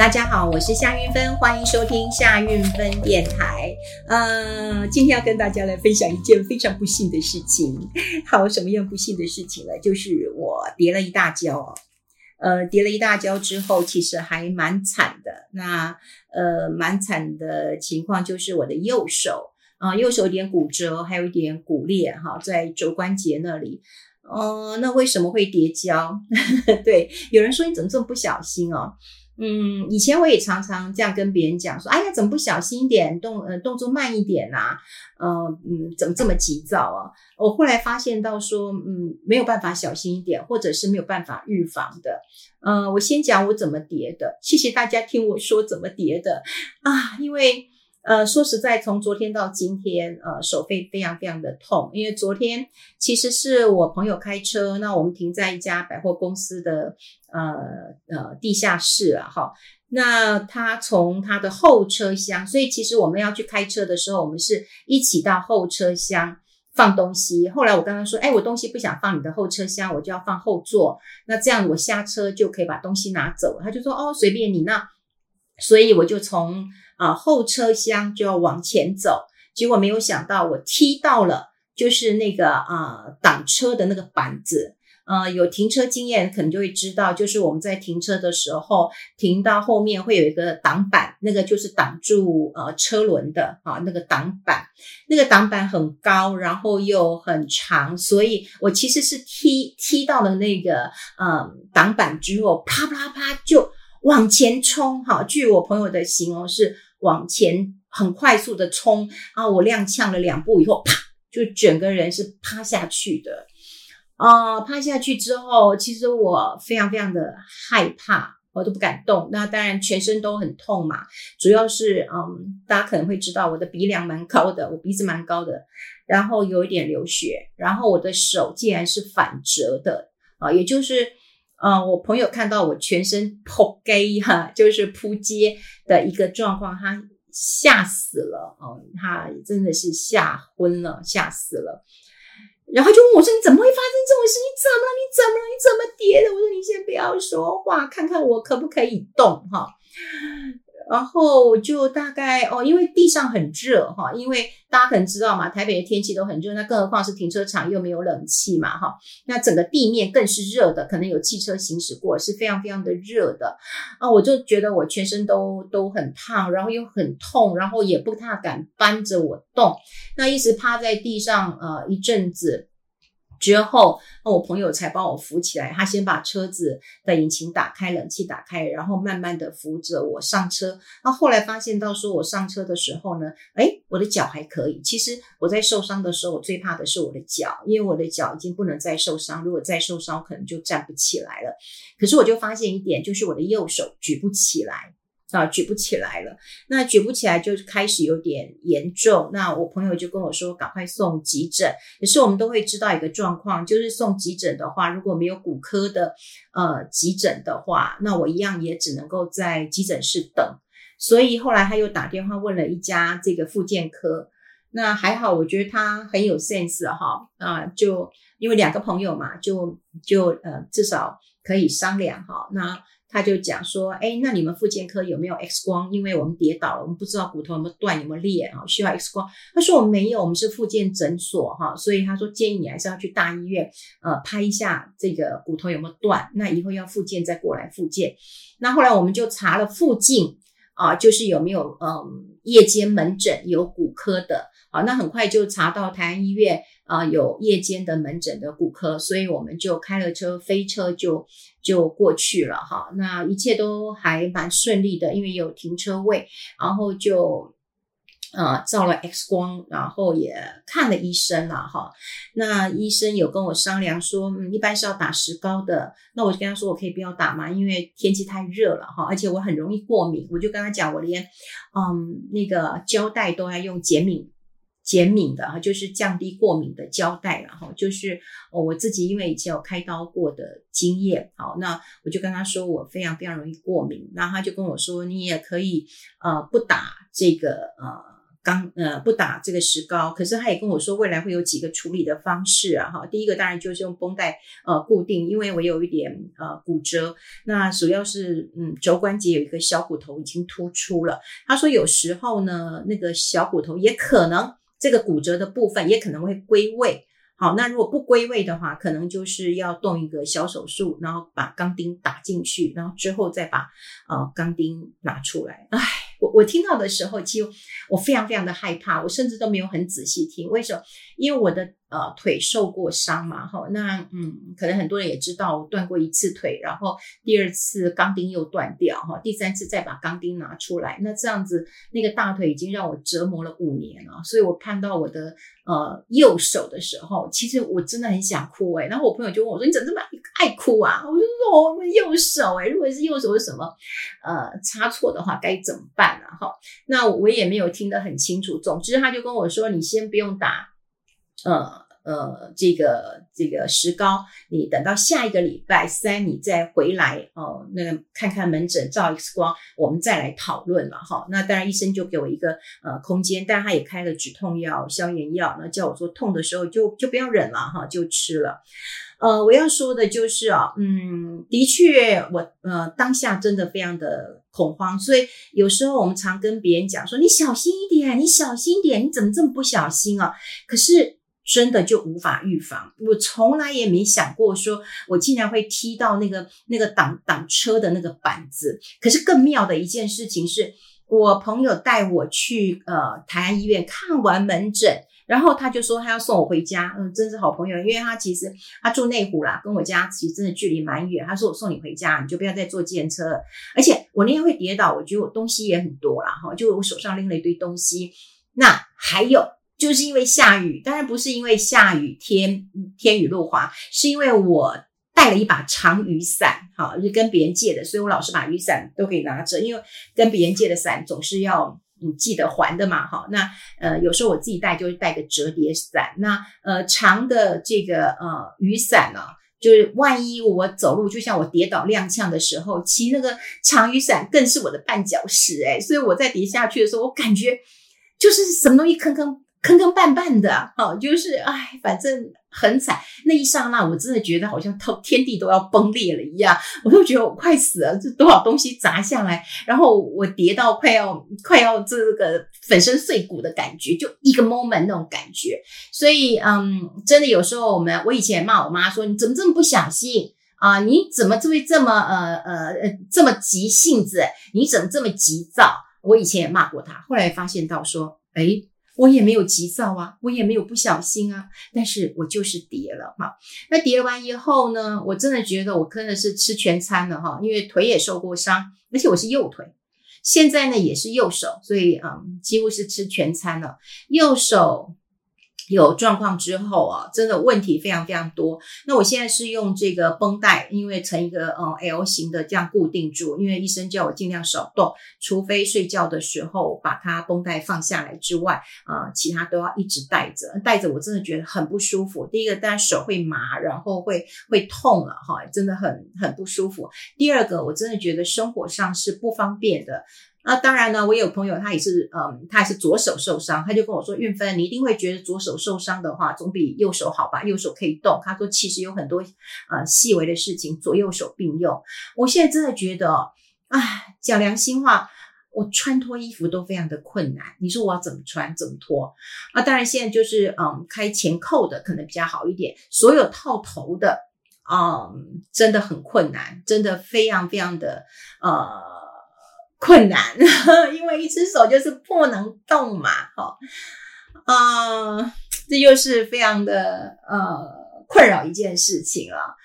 大家好，我是夏韵芬，欢迎收听夏韵芬电台。呃，今天要跟大家来分享一件非常不幸的事情。好，什么样不幸的事情呢？就是我跌了一大跤。呃，跌了一大跤之后，其实还蛮惨的。那呃，蛮惨的情况就是我的右手啊、右手有点骨折，还有一点骨裂哈，在肘关节那里。哦、呃，那为什么会跌跤？对，有人说你怎么这么不小心哦？嗯，以前我也常常这样跟别人讲说，哎呀，怎么不小心一点，动呃动作慢一点啊？呃嗯，怎么这么急躁啊？我后来发现到说，嗯，没有办法小心一点，或者是没有办法预防的。呃，我先讲我怎么叠的，谢谢大家听我说怎么叠的啊，因为。呃，说实在，从昨天到今天，呃，手非非常非常的痛，因为昨天其实是我朋友开车，那我们停在一家百货公司的呃呃地下室啊，哈，那他从他的后车厢，所以其实我们要去开车的时候，我们是一起到后车厢放东西。后来我刚刚说，哎，我东西不想放你的后车厢，我就要放后座，那这样我下车就可以把东西拿走。他就说，哦，随便你那，所以我就从。啊，后车厢就要往前走，结果没有想到我踢到了，就是那个啊挡车的那个板子。呃，有停车经验可能就会知道，就是我们在停车的时候，停到后面会有一个挡板，那个就是挡住呃车轮的啊，那个挡板，那个挡板很高，然后又很长，所以我其实是踢踢到了那个嗯挡板之后，啪啪啪就往前冲。哈，据我朋友的形容是。往前很快速的冲，啊我踉跄了两步以后，啪，就整个人是趴下去的。啊、趴下去之后，其实我非常非常的害怕，我都不敢动。那当然全身都很痛嘛，主要是嗯，大家可能会知道我的鼻梁蛮高的，我鼻子蛮高的，然后有一点流血，然后我的手竟然是反折的啊、也就是。嗯、我朋友看到我全身扑街哈，就是扑街的一个状况，他吓死了哦，他真的是吓昏了，吓死了。然后就问我说：“你怎么会发生这种事？你怎么了？你怎么了？你怎么跌的？”我说：“你先不要说话，看看我可不可以动哈。”然后就大概哦，因为地上很热哈，因为大家可能知道嘛，台北的天气都很热，那更何况是停车场又没有冷气嘛哈，那整个地面更是热的，可能有汽车行驶过，是非常非常的热的啊，我就觉得我全身都都很烫，然后又很痛，然后也不太敢搬着我动，那一直趴在地上呃一阵子。之后，那我朋友才帮我扶起来。他先把车子的引擎打开，冷气打开，然后慢慢的扶着我上车。那后来发现到说，我上车的时候呢，诶，我的脚还可以。其实我在受伤的时候，我最怕的是我的脚，因为我的脚已经不能再受伤。如果再受伤，可能就站不起来了。可是我就发现一点，就是我的右手举不起来。啊，举不起来了。那举不起来就开始有点严重。那我朋友就跟我说，赶快送急诊。可是我们都会知道一个状况，就是送急诊的话，如果没有骨科的呃急诊的话，那我一样也只能够在急诊室等。所以后来他又打电话问了一家这个复健科。那还好，我觉得他很有 sense 哈啊，就因为两个朋友嘛，就就呃至少可以商量哈。那他就讲说，哎，那你们复健科有没有 X 光？因为我们跌倒了，我们不知道骨头有没有断，有没有裂啊，需要 X 光。他说我们没有，我们是复健诊所哈，所以他说建议你还是要去大医院，呃，拍一下这个骨头有没有断。那以后要复健再过来复健。那后来我们就查了附近啊，就是有没有嗯夜间门诊有骨科的。好，那很快就查到台安医院啊、有夜间的门诊的骨科，所以我们就开了车飞车就就过去了哈。那一切都还蛮顺利的，因为有停车位，然后就呃照了 X 光，然后也看了医生了哈。那医生有跟我商量说，嗯，一般是要打石膏的，那我就跟他说我可以不要打嘛，因为天气太热了哈，而且我很容易过敏，我就跟他讲我连嗯那个胶带都要用减敏。减敏的哈，就是降低过敏的胶带，然后就是我自己因为以前有开刀过的经验，好，那我就跟他说我非常非常容易过敏，那他就跟我说你也可以呃不打这个呃钢呃不打这个石膏，可是他也跟我说未来会有几个处理的方式啊哈。第一个当然就是用绷带呃固定，因为我有一点呃骨折，那主要是嗯肘关节有一个小骨头已经突出了。他说有时候呢那个小骨头也可能这个骨折的部分也可能会归位。好，那如果不归位的话，可能就是要动一个小手术，然后把钢钉打进去，然后之后再把呃钢钉拿出来。唉，我我听到的时候，其实我非常非常的害怕，我甚至都没有很仔细听。为什么？因为我的。呃，腿受过伤嘛，哈，那嗯，可能很多人也知道，我断过一次腿，然后第二次钢钉又断掉，哈，第三次再把钢钉拿出来，那这样子，那个大腿已经让我折磨了五年了，所以我看到我的呃右手的时候，其实我真的很想哭诶，然后我朋友就问我说：“你怎么这么爱哭啊？”我就说：“我右手诶，如果是右手是什么呃差错的话，该怎么办啊？”哈，那我也没有听得很清楚，总之他就跟我说：“你先不用打。”呃呃，这个这个石膏，你等到下一个礼拜三你再回来哦，那看看门诊照 X 光，我们再来讨论了哈。那当然医生就给我一个呃空间，但他也开了止痛药、消炎药，那叫我说痛的时候就就不要忍了哈，就吃了。呃，我要说的就是啊，嗯，的确我呃当下真的非常的恐慌，所以有时候我们常跟别人讲说，你小心一点，你小心一点，你怎么这么不小心啊？可是。真的就无法预防，我从来也没想过说，我竟然会踢到那个那个挡挡车的那个板子。可是更妙的一件事情是，我朋友带我去呃台安医院看完门诊，然后他就说他要送我回家，嗯，真是好朋友，因为他其实他住内湖啦，跟我家其实真的距离蛮远。他说我送你回家，你就不要再坐计程车了。而且我那天会跌倒，我觉得我东西也很多啦，哈，就我手上拎了一堆东西。那还有。就是因为下雨，当然不是因为下雨天天雨路滑，是因为我带了一把长雨伞，好，就跟别人借的，所以我老是把雨伞都可以拿着，因为跟别人借的伞总是要嗯记得还的嘛，哈，那呃有时候我自己带就是带个折叠伞，那呃长的这个呃雨伞呢，就是万一我走路就像我跌倒踉跄的时候，骑那个长雨伞更是我的绊脚石，诶，所以我在跌下去的时候，我感觉就是什么东西坑坑。坑坑绊绊的，好，就是哎，反正很惨。那一刹那，我真的觉得好像透天地都要崩裂了一样，我都觉得我快死了。这多少东西砸下来，然后我跌到快要快要这个粉身碎骨的感觉，就一个 moment 那种感觉。所以，嗯，真的有时候我们，我以前骂我妈说：“你怎么这么不小心啊？你怎么就会这么呃呃呃这么急性子？你怎么这么急躁？”我以前也骂过她，后来发现到说，哎。我也没有急躁啊，我也没有不小心啊，但是我就是跌了哈。那跌完以后呢，我真的觉得我真的是吃全餐了哈，因为腿也受过伤，而且我是右腿，现在呢也是右手，所以嗯，几乎是吃全餐了，右手。有状况之后啊，真的问题非常非常多。那我现在是用这个绷带，因为成一个嗯 L 型的这样固定住，因为医生叫我尽量少动，除非睡觉的时候把它绷带放下来之外，呃，其他都要一直带着。带着我真的觉得很不舒服。第一个，当然手会麻，然后会会痛了哈，真的很很不舒服。第二个，我真的觉得生活上是不方便的。那当然呢，我有朋友，他也是，嗯，他也是左手受伤，他就跟我说：“运芬，你一定会觉得左手受伤的话，总比右手好吧？右手可以动。”他说：“其实有很多，呃，细微的事情，左右手并用。”我现在真的觉得，唉，讲良心话，我穿脱衣服都非常的困难。你说我要怎么穿，怎么脱？那，当然现在就是，嗯，开前扣的可能比较好一点，所有套头的，嗯，真的很困难，真的非常非常的，呃。困难，因为一只手就是不能动嘛，哈，啊，这又是非常的呃困扰一件事情了，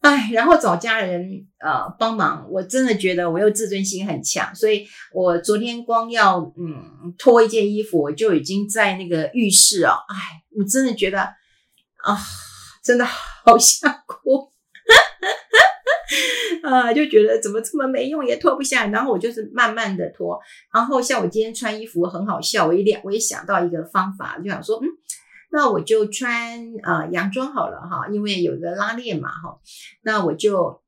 哎，然后找家人呃帮忙，我真的觉得我又自尊心很强，所以我昨天光要嗯脱一件衣服，我就已经在那个浴室哦，哎，我真的觉得啊，真的好想哭。啊，就觉得怎么这么没用，也脱不下。然后我就是慢慢的脱。然后像我今天穿衣服很好笑，我一两，我也想到一个方法，就想说，嗯，那我就穿呃洋装好了哈，因为有一个拉链嘛哈。那我就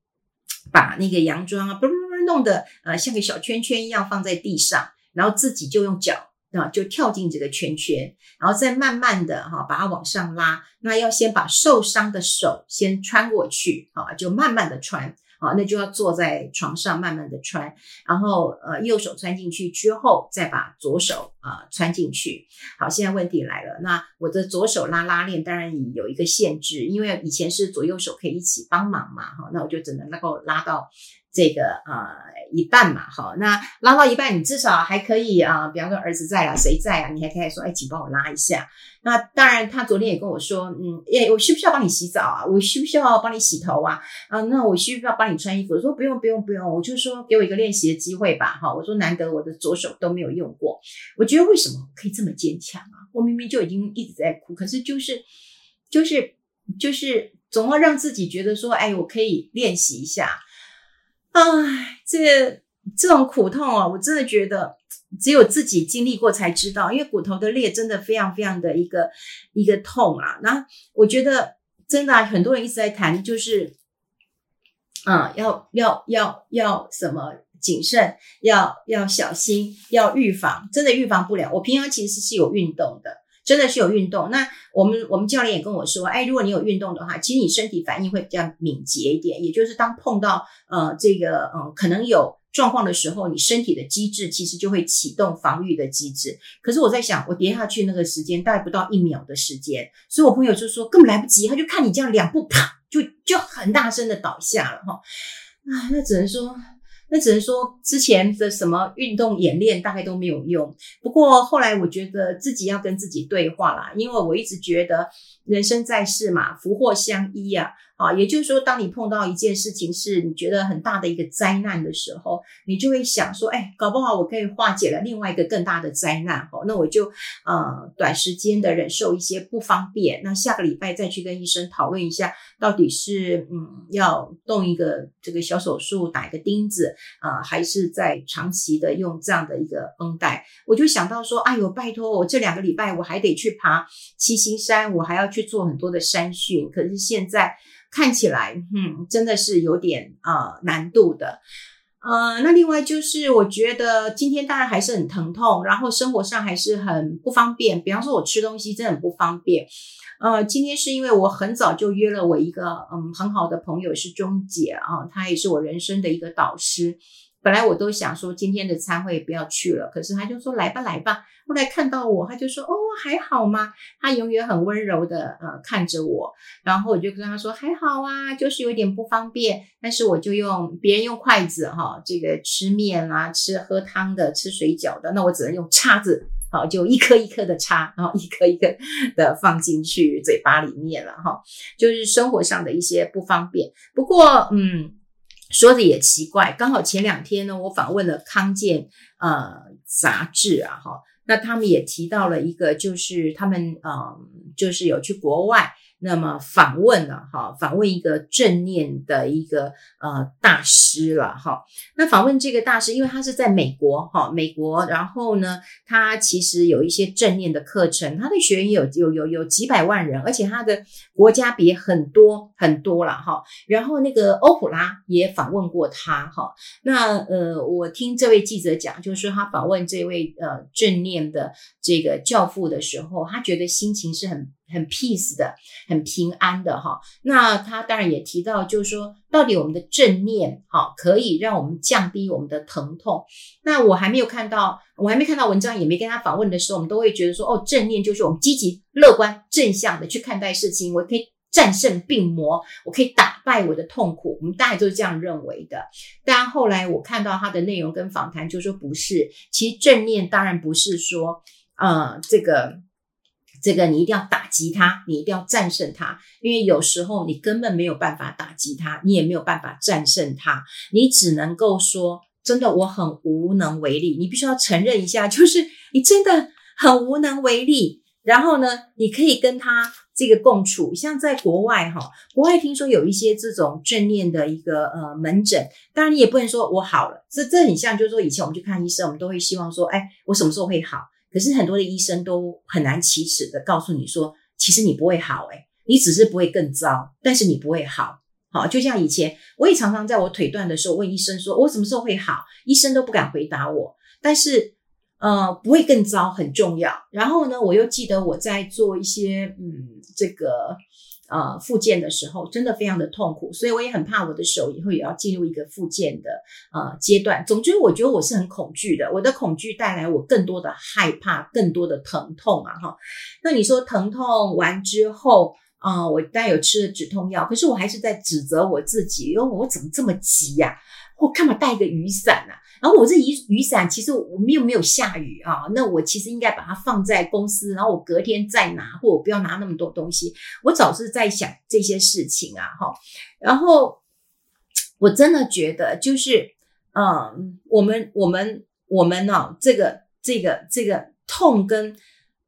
把那个洋装啊，嘣嘣嘣，弄得呃像个小圈圈一样放在地上，然后自己就用脚啊，就跳进这个圈圈，然后再慢慢的哈把它往上拉。那要先把受伤的手先穿过去啊，就慢慢的穿啊，那就要坐在床上慢慢的穿，然后呃右手穿进去之后，再把左手啊穿进去。好，现在问题来了，那我的左手拉拉链当然有一个限制，因为以前是左右手可以一起帮忙嘛，哈，那我就只能能够拉到。这个呃一半嘛，好，那拉到一半，你至少还可以啊、比方说儿子在啊，谁在啊，你还可以说，哎，请帮我拉一下。那当然，他昨天也跟我说，嗯，哎，我需不需要帮你洗澡啊？我需不需要帮你洗头啊？啊，那我需不需要帮你穿衣服？我说不用，不用，不用，我就说给我一个练习的机会吧，哈，我说难得我的左手都没有用过，我觉得为什么可以这么坚强啊？我明明就已经一直在哭，可是就是就是就是总要让自己觉得说，哎，我可以练习一下。唉，这这种苦痛啊，我真的觉得只有自己经历过才知道，因为骨头的裂真的非常非常的一个一个痛啊。那我觉得真的啊，很多人一直在谈，就是啊，要要要要什么谨慎，要要小心，要预防，真的预防不了。我平常其实是有运动的。真的是有运动，那我们我们教练也跟我说，哎，如果你有运动的话，其实你身体反应会比较敏捷一点。也就是当碰到呃这个呃可能有状况的时候，你身体的机制其实就会启动防御的机制。可是我在想，我跌下去那个时间大概不到一秒的时间，所以我朋友就说根本来不及，他就看你这样两步啪就就很大声的倒下了哈，啊，那只能说。那只能说之前的什么运动演练大概都没有用。不过后来我觉得自己要跟自己对话啦，因为我一直觉得人生在世嘛，福祸相依啊。啊，也就是说，当你碰到一件事情是你觉得很大的一个灾难的时候，你就会想说，哎，搞不好我可以化解了另外一个更大的灾难。哦，那我就呃短时间的忍受一些不方便，那下个礼拜再去跟医生讨论一下，到底是嗯要动一个这个小手术打一个钉子啊，还是在长期的用这样的一个绷带？我就想到说，哎呦，拜托我这两个礼拜我还得去爬七星山，我还要去做很多的山训，可是现在。看起来，嗯，真的是有点、呃、难度的，呃，那另外就是我觉得今天当然还是很疼痛，然后生活上还是很不方便。比方说，我吃东西真的很不方便。呃，今天是因为我很早就约了我一个嗯很好的朋友是钟姐啊，她也是我人生的一个导师。本来我都想说今天的餐会不要去了，可是他就说来吧来吧。后来看到我，他就说哦还好吗？他永远很温柔的呃看着我，然后我就跟他说还好啊，就是有点不方便。但是我就用别人用筷子哈，这个吃面啊、吃喝汤的、吃水饺的，那我只能用叉子，好就一颗一颗的叉，然后一颗一颗的放进去嘴巴里面了哈。就是生活上的一些不方便。不过嗯。说的也奇怪，刚好前两天呢，我访问了康健呃杂志啊，哈，那他们也提到了一个，就是他们嗯、就是有去国外。那么访问了哈，访问一个正念的一个呃大师了哈。那访问这个大师，因为他是在美国哈，美国，然后呢，他其实有一些正念的课程，他的学员有有有有几百万人，而且他的国家别很多很多了哈。然后那个欧普拉也访问过他哈。那呃，我听这位记者讲，就是说他访问这位呃正念的这个教父的时候，他觉得心情是很。很 peace 的，很平安的哈。那他当然也提到，就是说，到底我们的正念哈，可以让我们降低我们的疼痛。那我还没有看到，我还没看到文章，也没跟他访问的时候，我们都会觉得说，哦，正念就是我们积极、乐观、正向的去看待事情，我可以战胜病魔，我可以打败我的痛苦。我们大概都是这样认为的。但后来我看到他的内容跟访谈，就说不是。其实正念当然不是说，呃，这个。这个你一定要打击他，你一定要战胜他，因为有时候你根本没有办法打击他，你也没有办法战胜他，你只能够说，真的我很无能为力。你必须要承认一下，就是你真的很无能为力。然后呢，你可以跟他这个共处，像在国外哈，国外听说有一些这种正念的一个呃门诊，当然你也不能说我好了，这这很像，就是说以前我们去看医生，我们都会希望说，哎，我什么时候会好？可是很多的医生都很难启齿的告诉你说，其实你不会好，诶，你只是不会更糟，但是你不会好。好，就像以前我也常常在我腿断的时候问医生说，我什么时候会好？医生都不敢回答我。但是，呃，不会更糟，很重要。然后呢，我又记得我在做一些嗯，这个呃复健的时候，真的非常的痛苦，所以我也很怕我的手以后也要进入一个复健的呃阶段。总之，我觉得我是很恐惧的，我的恐惧带来我更多的害怕，更多的疼痛啊哈。那你说疼痛完之后啊、我当然有吃了止痛药，可是我还是在指责我自己，因为我怎么这么急呀、我干嘛带个雨伞啊？然后我这雨雨伞其实我们又没有下雨啊，那我其实应该把它放在公司，然后我隔天再拿，或我不要拿那么多东西。我早是在想这些事情啊，哈。然后我真的觉得就是，嗯，我们我们我们呢、啊，这个这个这个痛跟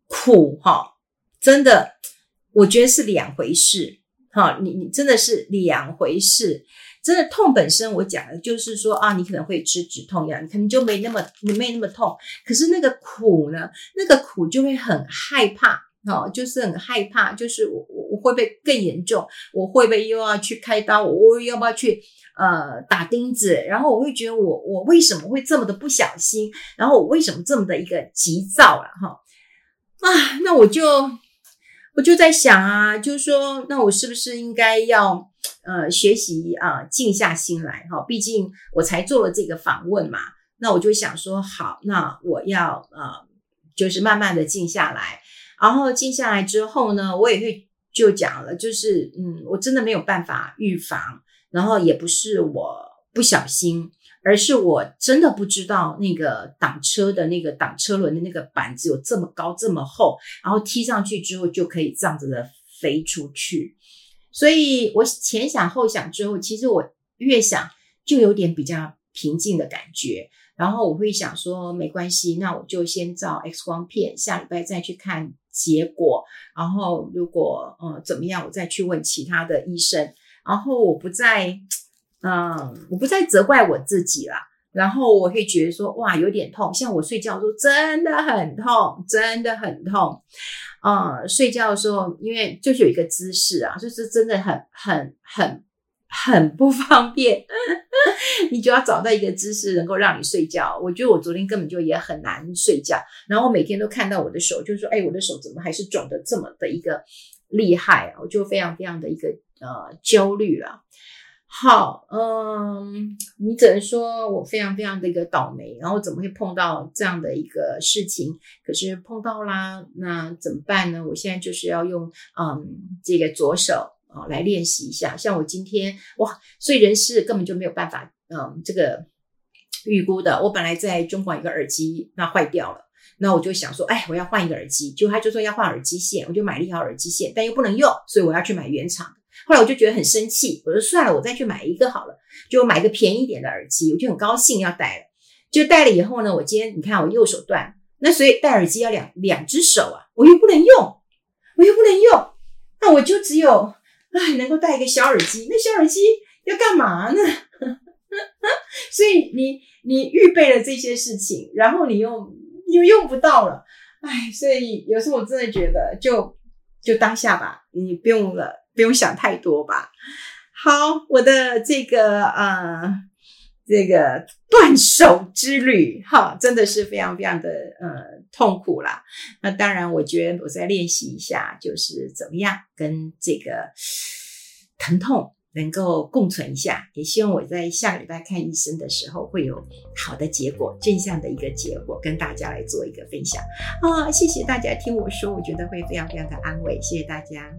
苦哈，真的我觉得是两回事。哈，你你真的是两回事。真的痛本身，我讲的就是说啊，你可能会吃止痛药，你可能就没那么你没那么痛。可是那个苦呢，那个苦就会很害怕，哦，就是很害怕，就是我我会不会更严重？我会不会又要去开刀？我我要不要去呃打钉子？然后我会觉得我我为什么会这么的不小心？然后我为什么这么的一个急躁了？哈啊，那我就我就在想啊，就是说，那我是不是应该要？呃，学习啊，静下心来哈。毕竟我才做了这个访问嘛，那我就想说，好，那我要呃，就是慢慢的静下来。然后静下来之后呢，我也会就讲了，就是嗯，我真的没有办法预防，然后也不是我不小心，而是我真的不知道那个挡车的那个挡车轮的那个板子有这么高这么厚，然后踢上去之后就可以这样子的飞出去。所以我前想后想之后，其实我越想就有点比较平静的感觉。然后我会想说，没关系，那我就先照 X 光片，下礼拜再去看结果。然后如果呃怎么样，我再去问其他的医生。然后我不再嗯，我不再责怪我自己了。然后我会觉得说，哇，有点痛。像我睡觉的时候真的很痛，真的很痛。啊、嗯，睡觉的时候，因为就是有一个姿势啊，就是真的很、很、很、很不方便。你就要找到一个姿势能够让你睡觉。我觉得我昨天根本就也很难睡觉，然后我每天都看到我的手，就是说，哎，我的手怎么还是肿的这么的一个厉害？我就非常非常的一个呃焦虑了。好，嗯，你只能说我非常非常的一个倒霉，然后怎么会碰到这样的一个事情？可是碰到啦，那怎么办呢？我现在就是要用嗯这个左手啊来练习一下。像我今天哇，所以人事根本就没有办法嗯这个预估的。我本来在中广一个耳机那坏掉了，那我就想说，哎，我要换一个耳机，就他就说要换耳机线，我就买了一条耳机线，但又不能用，所以我要去买原厂。后来我就觉得很生气，我说算了，我再去买一个好了，就买个便宜点的耳机，我就很高兴要戴了。就戴了以后呢，我今天你看我右手断，那所以戴耳机要两两只手啊，我又不能用，我又不能用，那我就只有唉能够戴一个小耳机，那小耳机要干嘛呢？所以你你预备了这些事情，然后你又又用不到了，唉，所以有时候我真的觉得就就当下吧，你不用了。不用想太多吧。好，我的这个呃，这个断手之旅，哈，真的是非常非常的呃痛苦啦。那当然，我觉得我再练习一下，就是怎么样跟这个疼痛能够共存一下。也希望我在下个礼拜看医生的时候会有好的结果，正向的一个结果，跟大家来做一个分享。啊，谢谢大家听我说，我觉得会非常非常的安慰。谢谢大家。